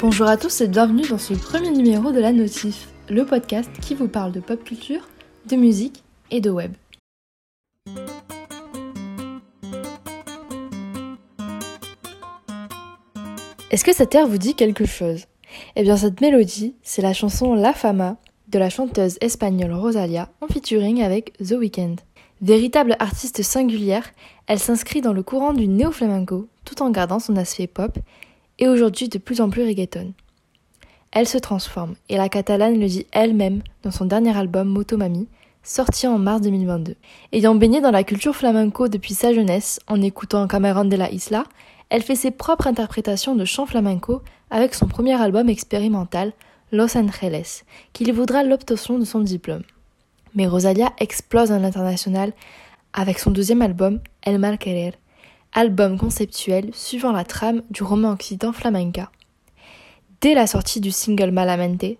Bonjour à tous et bienvenue dans ce premier numéro de La Notif, le podcast qui vous parle de pop culture, de musique et de web. Est-ce que cette air vous dit quelque chose? Eh bien cette mélodie, c'est la chanson La Fama de la chanteuse espagnole Rosalia en featuring avec The Weeknd. Véritable artiste singulière, elle s'inscrit dans le courant du néo-flamenco tout en gardant son aspect pop et aujourd'hui de plus en plus reggaeton. Elle se transforme et la catalane le dit elle-même dans son dernier album Motomami, sorti en mars 2022. Ayant baigné dans la culture flamenco depuis sa jeunesse en écoutant Cameron de la Isla, elle fait ses propres interprétations de chants flamenco avec son premier album expérimental, Los Angeles, qui lui vaudra l'obtention de son diplôme. Mais Rosalia explose à l'international avec son deuxième album, El Mal Querer, album conceptuel suivant la trame du roman occitan flamenca. Dès la sortie du single Malamente,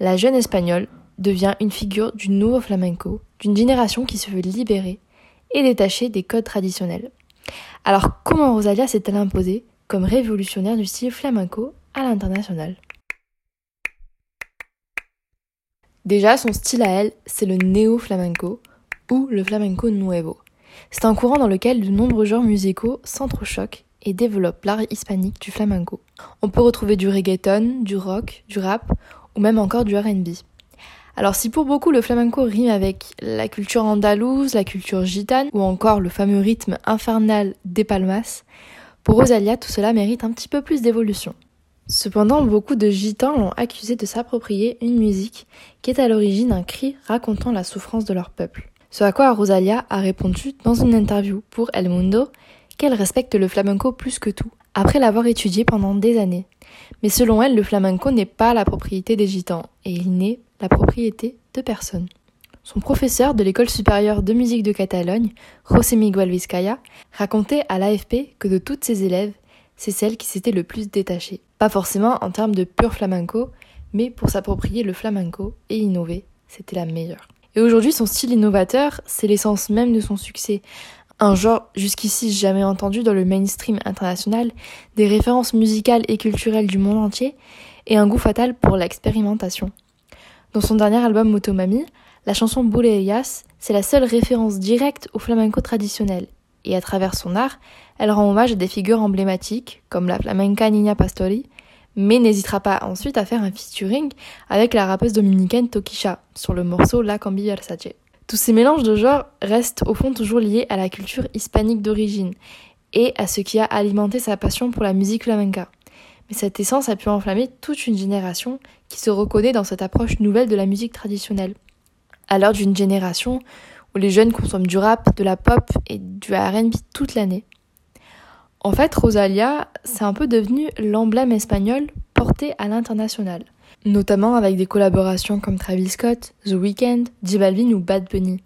la jeune espagnole devient une figure du nouveau flamenco, d'une génération qui se veut libérée et détachée des codes traditionnels. Alors comment Rosalia s'est-elle imposée comme révolutionnaire du style flamenco à l'international? Déjà, son style à elle, c'est le néo-flamenco ou le flamenco nuevo. C'est un courant dans lequel de nombreux genres musicaux s'entrechoquent et développent l'art hispanique du flamenco. On peut retrouver du reggaeton, du rock, du rap ou même encore du RB. Alors si pour beaucoup le flamenco rime avec la culture andalouse, la culture gitane ou encore le fameux rythme infernal des palmas, pour Rosalia tout cela mérite un petit peu plus d'évolution. Cependant, beaucoup de gitans l'ont accusé de s'approprier une musique qui est à l'origine un cri racontant la souffrance de leur peuple. Ce à quoi Rosalia a répondu dans une interview pour El Mundo qu'elle respecte le flamenco plus que tout, après l'avoir étudié pendant des années. Mais selon elle, le flamenco n'est pas la propriété des gitans, et il n'est la propriété de personne. Son professeur de l'école supérieure de musique de Catalogne, José Miguel Vizcaya, racontait à l'AFP que de toutes ses élèves, c'est celle qui s'était le plus détachée. Pas forcément en termes de pur flamenco, mais pour s'approprier le flamenco et innover, c'était la meilleure. Et aujourd'hui, son style innovateur, c'est l'essence même de son succès. Un genre jusqu'ici jamais entendu dans le mainstream international, des références musicales et culturelles du monde entier, et un goût fatal pour l'expérimentation. Dans son dernier album Motomami, la chanson Bouleyas, c'est la seule référence directe au flamenco traditionnel, et à travers son art, elle rend hommage à des figures emblématiques, comme la flamenca Nina Pastori, mais n'hésitera pas ensuite à faire un featuring avec la rappeuse dominicaine Tokisha sur le morceau La Cambi. Tous ces mélanges de genres restent au fond toujours liés à la culture hispanique d'origine et à ce qui a alimenté sa passion pour la musique flamenca mais cette essence a pu enflammer toute une génération qui se reconnaît dans cette approche nouvelle de la musique traditionnelle. À l'heure d'une génération où les jeunes consomment du rap, de la pop et du RB toute l'année. En fait, Rosalia, c'est un peu devenu l'emblème espagnol porté à l'international, notamment avec des collaborations comme Travis Scott, The Weeknd, J Balvin ou Bad Bunny.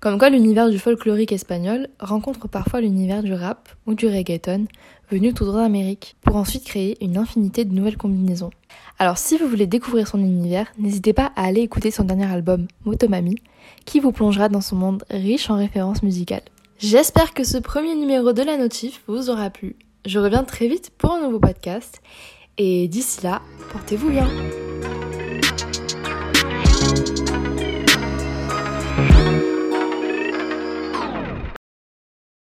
Comme quoi l'univers du folklorique espagnol rencontre parfois l'univers du rap ou du reggaeton venu tout droit d'Amérique, pour ensuite créer une infinité de nouvelles combinaisons. Alors si vous voulez découvrir son univers, n'hésitez pas à aller écouter son dernier album Motomami, qui vous plongera dans son monde riche en références musicales. J'espère que ce premier numéro de la notif vous aura plu. Je reviens très vite pour un nouveau podcast, et d'ici là, portez-vous bien